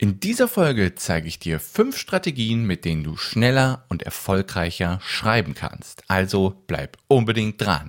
In dieser Folge zeige ich dir fünf Strategien, mit denen du schneller und erfolgreicher schreiben kannst. Also bleib unbedingt dran.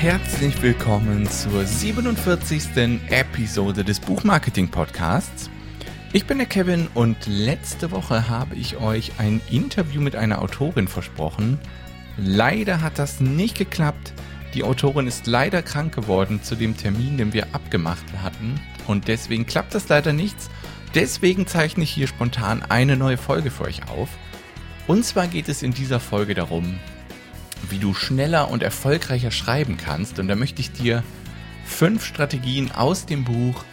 Herzlich willkommen zur 47. Episode des Buchmarketing Podcasts. Ich bin der Kevin und letzte Woche habe ich euch ein Interview mit einer Autorin versprochen. Leider hat das nicht geklappt. Die Autorin ist leider krank geworden zu dem Termin, den wir abgemacht hatten und deswegen klappt das leider nichts. Deswegen zeichne ich hier spontan eine neue Folge für euch auf. Und zwar geht es in dieser Folge darum, wie du schneller und erfolgreicher schreiben kannst. Und da möchte ich dir fünf Strategien aus dem Buch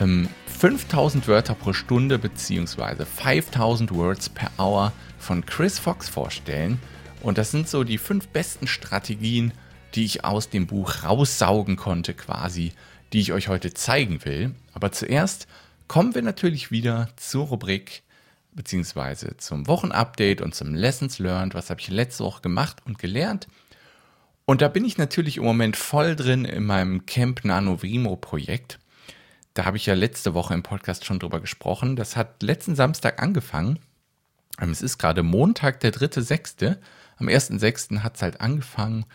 ähm, 5000 Wörter pro Stunde bzw. 5000 Words per Hour von Chris Fox vorstellen. Und das sind so die fünf besten Strategien, die ich aus dem Buch raussaugen konnte quasi, die ich euch heute zeigen will. Aber zuerst kommen wir natürlich wieder zur Rubrik beziehungsweise zum Wochenupdate und zum Lessons Learned. Was habe ich letzte Woche gemacht und gelernt? Und da bin ich natürlich im Moment voll drin in meinem Camp Nano Vimo Projekt. Da habe ich ja letzte Woche im Podcast schon drüber gesprochen. Das hat letzten Samstag angefangen. Ähm, es ist gerade Montag, der 3.6. Am 1.6. hat es halt angefangen.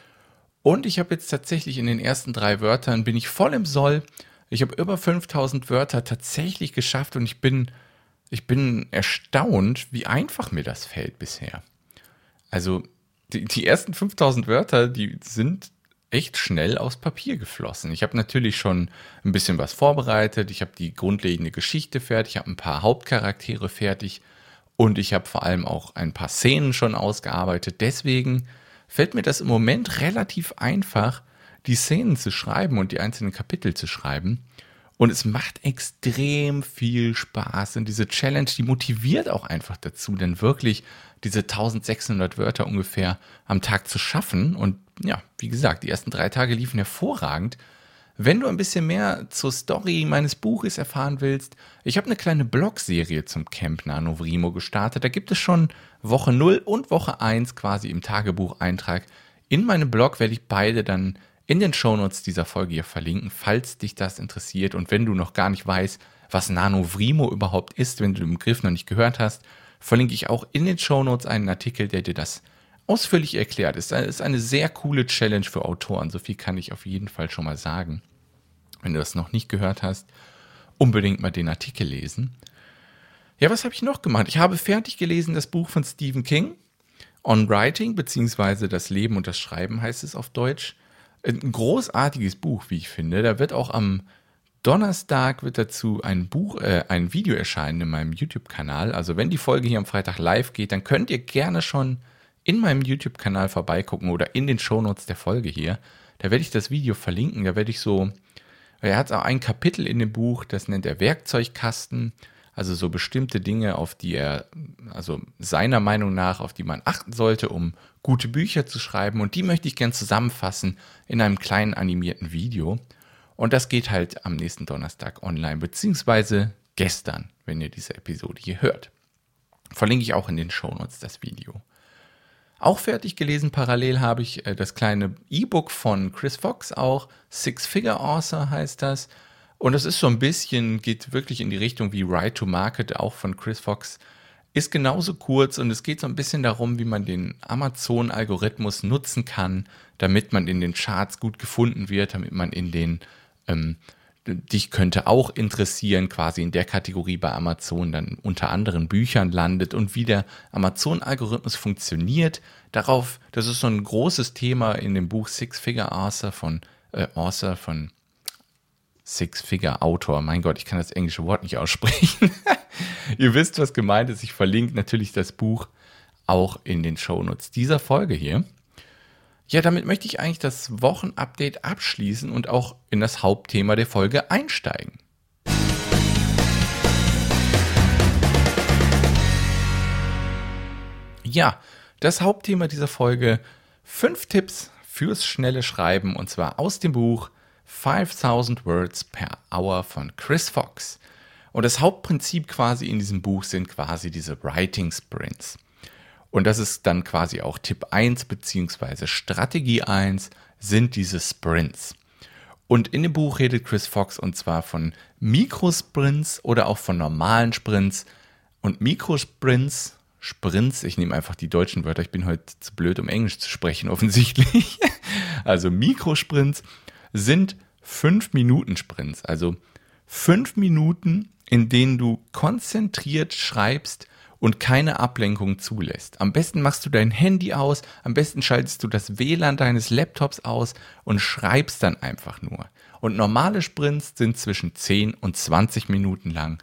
Und ich habe jetzt tatsächlich in den ersten drei Wörtern bin ich voll im Soll. Ich habe über 5000 Wörter tatsächlich geschafft und ich bin ich bin erstaunt, wie einfach mir das fällt bisher. Also die, die ersten 5000 Wörter, die sind echt schnell aufs Papier geflossen. Ich habe natürlich schon ein bisschen was vorbereitet, ich habe die grundlegende Geschichte fertig, ich habe ein paar Hauptcharaktere fertig und ich habe vor allem auch ein paar Szenen schon ausgearbeitet. Deswegen fällt mir das im Moment relativ einfach, die Szenen zu schreiben und die einzelnen Kapitel zu schreiben. Und es macht extrem viel Spaß. Und diese Challenge, die motiviert auch einfach dazu, denn wirklich diese 1600 Wörter ungefähr am Tag zu schaffen. Und ja, wie gesagt, die ersten drei Tage liefen hervorragend. Wenn du ein bisschen mehr zur Story meines Buches erfahren willst, ich habe eine kleine Blogserie zum Camp Nanovrimo gestartet. Da gibt es schon Woche 0 und Woche 1 quasi im Tagebucheintrag. In meinem Blog werde ich beide dann in den Shownotes dieser Folge hier verlinken, falls dich das interessiert und wenn du noch gar nicht weißt, was Nanovrimo überhaupt ist, wenn du den Begriff noch nicht gehört hast, verlinke ich auch in den Shownotes einen Artikel, der dir das ausführlich erklärt. Es ist eine sehr coole Challenge für Autoren, so viel kann ich auf jeden Fall schon mal sagen. Wenn du das noch nicht gehört hast, unbedingt mal den Artikel lesen. Ja, was habe ich noch gemacht? Ich habe fertig gelesen das Buch von Stephen King, On Writing, beziehungsweise Das Leben und das Schreiben heißt es auf Deutsch ein großartiges Buch, wie ich finde. Da wird auch am Donnerstag wird dazu ein Buch, äh, ein Video erscheinen in meinem YouTube-Kanal. Also wenn die Folge hier am Freitag live geht, dann könnt ihr gerne schon in meinem YouTube-Kanal vorbeigucken oder in den Shownotes der Folge hier. Da werde ich das Video verlinken. Da werde ich so, er hat auch ein Kapitel in dem Buch, das nennt er Werkzeugkasten. Also so bestimmte Dinge, auf die er, also seiner Meinung nach, auf die man achten sollte, um gute Bücher zu schreiben. Und die möchte ich gern zusammenfassen in einem kleinen animierten Video. Und das geht halt am nächsten Donnerstag online, beziehungsweise gestern, wenn ihr diese Episode hier hört. Verlinke ich auch in den Shownotes das Video. Auch fertig gelesen parallel habe ich äh, das kleine E-Book von Chris Fox auch. Six Figure Author heißt das. Und es ist so ein bisschen, geht wirklich in die Richtung wie Ride to Market, auch von Chris Fox. Ist genauso kurz und es geht so ein bisschen darum, wie man den Amazon-Algorithmus nutzen kann, damit man in den Charts gut gefunden wird, damit man in den ähm, dich könnte auch interessieren, quasi in der Kategorie bei Amazon dann unter anderen Büchern landet und wie der Amazon-Algorithmus funktioniert. Darauf, das ist so ein großes Thema in dem Buch Six Figure Author von äh, Author von Six Figure Autor. Mein Gott, ich kann das englische Wort nicht aussprechen. Ihr wisst, was gemeint ist. Ich verlinke natürlich das Buch auch in den Shownotes dieser Folge hier. Ja, damit möchte ich eigentlich das Wochenupdate abschließen und auch in das Hauptthema der Folge einsteigen. Ja, das Hauptthema dieser Folge: fünf Tipps fürs schnelle Schreiben und zwar aus dem Buch 5000 Words per Hour von Chris Fox. Und das Hauptprinzip quasi in diesem Buch sind quasi diese Writing Sprints. Und das ist dann quasi auch Tipp 1 beziehungsweise Strategie 1 sind diese Sprints. Und in dem Buch redet Chris Fox und zwar von Mikrosprints oder auch von normalen Sprints. Und Mikrosprints, Sprints, ich nehme einfach die deutschen Wörter, ich bin heute zu blöd, um Englisch zu sprechen, offensichtlich. Also Mikrosprints sind 5-Minuten-Sprints, also 5 Minuten, in denen du konzentriert schreibst und keine Ablenkung zulässt. Am besten machst du dein Handy aus, am besten schaltest du das WLAN deines Laptops aus und schreibst dann einfach nur. Und normale Sprints sind zwischen 10 und 20 Minuten lang,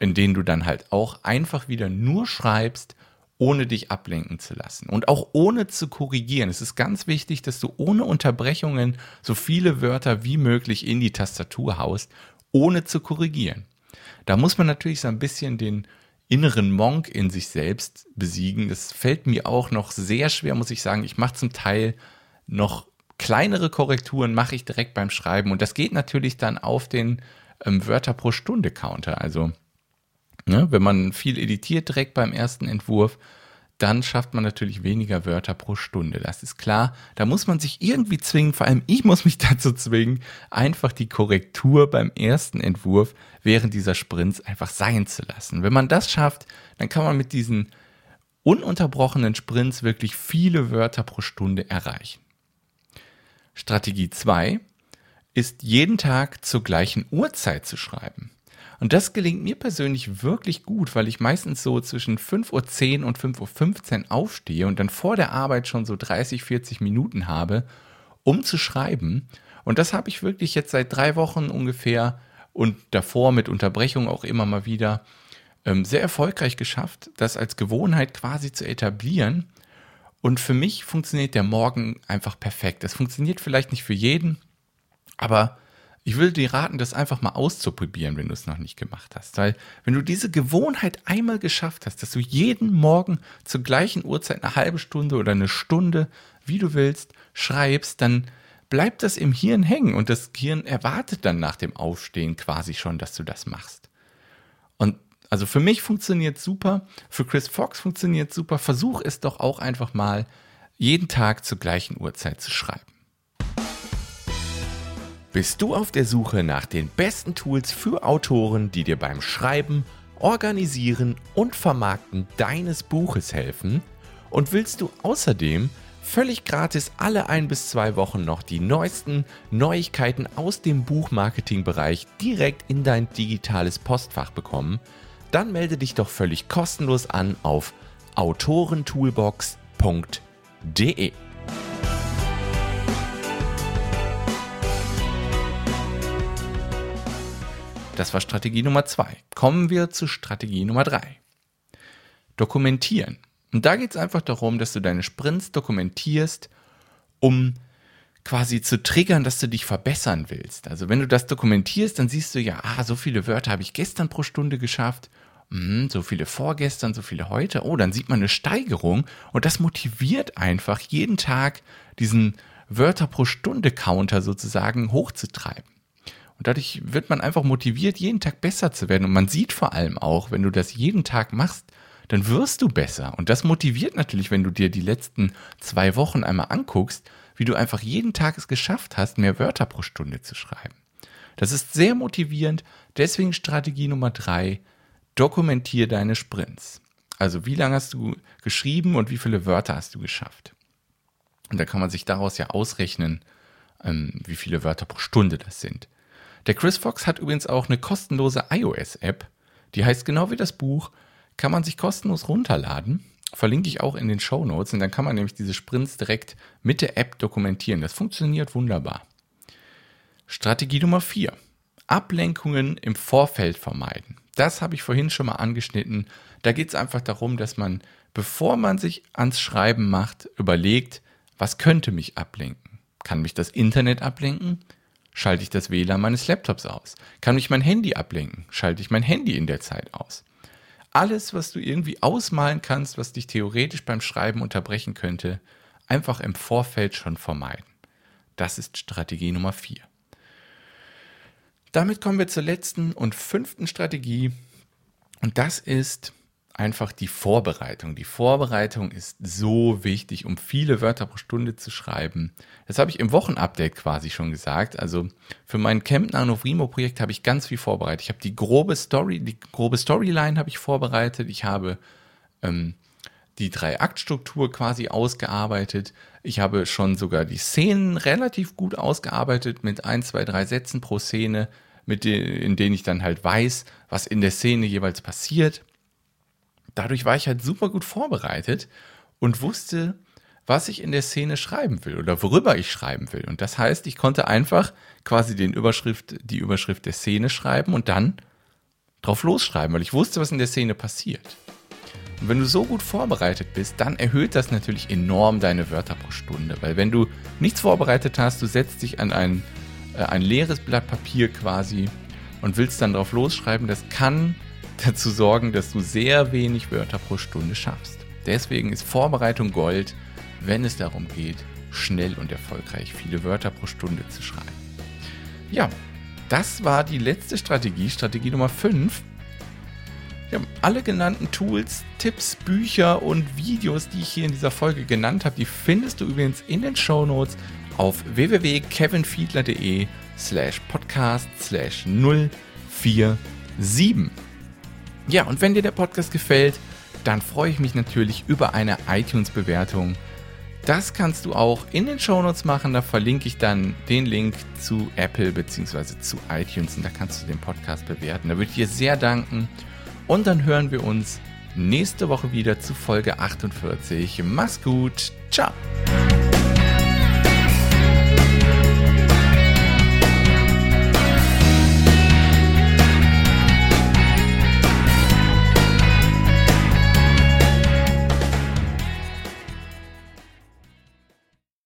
in denen du dann halt auch einfach wieder nur schreibst, ohne dich ablenken zu lassen und auch ohne zu korrigieren. Es ist ganz wichtig, dass du ohne Unterbrechungen so viele Wörter wie möglich in die Tastatur haust, ohne zu korrigieren. Da muss man natürlich so ein bisschen den inneren Monk in sich selbst besiegen. Das fällt mir auch noch sehr schwer, muss ich sagen. Ich mache zum Teil noch kleinere Korrekturen, mache ich direkt beim Schreiben. Und das geht natürlich dann auf den ähm, Wörter pro Stunde Counter. Also, ne, wenn man viel editiert direkt beim ersten Entwurf, dann schafft man natürlich weniger Wörter pro Stunde. Das ist klar. Da muss man sich irgendwie zwingen, vor allem ich muss mich dazu zwingen, einfach die Korrektur beim ersten Entwurf während dieser Sprints einfach sein zu lassen. Wenn man das schafft, dann kann man mit diesen ununterbrochenen Sprints wirklich viele Wörter pro Stunde erreichen. Strategie 2 ist jeden Tag zur gleichen Uhrzeit zu schreiben. Und das gelingt mir persönlich wirklich gut, weil ich meistens so zwischen 5.10 Uhr und 5.15 Uhr aufstehe und dann vor der Arbeit schon so 30, 40 Minuten habe, um zu schreiben. Und das habe ich wirklich jetzt seit drei Wochen ungefähr und davor mit Unterbrechung auch immer mal wieder ähm, sehr erfolgreich geschafft, das als Gewohnheit quasi zu etablieren. Und für mich funktioniert der Morgen einfach perfekt. Das funktioniert vielleicht nicht für jeden, aber ich würde dir raten, das einfach mal auszuprobieren, wenn du es noch nicht gemacht hast. Weil wenn du diese Gewohnheit einmal geschafft hast, dass du jeden Morgen zur gleichen Uhrzeit eine halbe Stunde oder eine Stunde, wie du willst, schreibst, dann bleibt das im Hirn hängen und das Hirn erwartet dann nach dem Aufstehen quasi schon, dass du das machst. Und also für mich funktioniert super, für Chris Fox funktioniert super. Versuch es doch auch einfach mal, jeden Tag zur gleichen Uhrzeit zu schreiben. Bist du auf der Suche nach den besten Tools für Autoren, die dir beim Schreiben, Organisieren und Vermarkten deines Buches helfen? Und willst du außerdem völlig gratis alle ein bis zwei Wochen noch die neuesten Neuigkeiten aus dem Buchmarketing-Bereich direkt in dein digitales Postfach bekommen? Dann melde dich doch völlig kostenlos an auf autorentoolbox.de. Das war Strategie Nummer zwei. Kommen wir zu Strategie Nummer drei. Dokumentieren. Und da geht es einfach darum, dass du deine Sprints dokumentierst, um quasi zu triggern, dass du dich verbessern willst. Also wenn du das dokumentierst, dann siehst du ja, ah, so viele Wörter habe ich gestern pro Stunde geschafft, hm, so viele vorgestern, so viele heute. Oh, dann sieht man eine Steigerung und das motiviert einfach jeden Tag diesen Wörter pro Stunde Counter sozusagen hochzutreiben. Und dadurch wird man einfach motiviert, jeden Tag besser zu werden. Und man sieht vor allem auch, wenn du das jeden Tag machst, dann wirst du besser. Und das motiviert natürlich, wenn du dir die letzten zwei Wochen einmal anguckst, wie du einfach jeden Tag es geschafft hast, mehr Wörter pro Stunde zu schreiben. Das ist sehr motivierend. Deswegen Strategie Nummer drei, dokumentier deine Sprints. Also wie lange hast du geschrieben und wie viele Wörter hast du geschafft? Und da kann man sich daraus ja ausrechnen, ähm, wie viele Wörter pro Stunde das sind. Der Chris Fox hat übrigens auch eine kostenlose iOS-App. Die heißt genau wie das Buch, kann man sich kostenlos runterladen. Verlinke ich auch in den Show Notes und dann kann man nämlich diese Sprints direkt mit der App dokumentieren. Das funktioniert wunderbar. Strategie Nummer 4. Ablenkungen im Vorfeld vermeiden. Das habe ich vorhin schon mal angeschnitten. Da geht es einfach darum, dass man, bevor man sich ans Schreiben macht, überlegt, was könnte mich ablenken? Kann mich das Internet ablenken? Schalte ich das WLAN meines Laptops aus? Kann mich mein Handy ablenken? Schalte ich mein Handy in der Zeit aus? Alles, was du irgendwie ausmalen kannst, was dich theoretisch beim Schreiben unterbrechen könnte, einfach im Vorfeld schon vermeiden. Das ist Strategie Nummer 4. Damit kommen wir zur letzten und fünften Strategie. Und das ist einfach die Vorbereitung. Die Vorbereitung ist so wichtig, um viele Wörter pro Stunde zu schreiben. Das habe ich im Wochenupdate quasi schon gesagt. Also für mein Camp Nano Vrimo Projekt habe ich ganz viel vorbereitet. Ich habe die grobe Story, die grobe Storyline habe ich vorbereitet. Ich habe ähm, die Drei-Akt-Struktur quasi ausgearbeitet. Ich habe schon sogar die Szenen relativ gut ausgearbeitet mit ein, zwei, drei Sätzen pro Szene, mit de in denen ich dann halt weiß, was in der Szene jeweils passiert. Dadurch war ich halt super gut vorbereitet und wusste, was ich in der Szene schreiben will oder worüber ich schreiben will. Und das heißt, ich konnte einfach quasi den Überschrift, die Überschrift der Szene schreiben und dann drauf losschreiben, weil ich wusste, was in der Szene passiert. Und wenn du so gut vorbereitet bist, dann erhöht das natürlich enorm deine Wörter pro Stunde. Weil wenn du nichts vorbereitet hast, du setzt dich an ein, äh, ein leeres Blatt Papier quasi und willst dann drauf losschreiben, das kann dazu sorgen, dass du sehr wenig Wörter pro Stunde schaffst. Deswegen ist Vorbereitung Gold, wenn es darum geht, schnell und erfolgreich viele Wörter pro Stunde zu schreiben. Ja, das war die letzte Strategie, Strategie Nummer 5. Ja, alle genannten Tools, Tipps, Bücher und Videos, die ich hier in dieser Folge genannt habe, die findest du übrigens in den Show Notes auf www.kevinfiedler.de slash podcast slash 047. Ja, und wenn dir der Podcast gefällt, dann freue ich mich natürlich über eine iTunes-Bewertung. Das kannst du auch in den Shownotes machen. Da verlinke ich dann den Link zu Apple bzw. zu iTunes und da kannst du den Podcast bewerten. Da würde ich dir sehr danken. Und dann hören wir uns nächste Woche wieder zu Folge 48. Mach's gut. Ciao.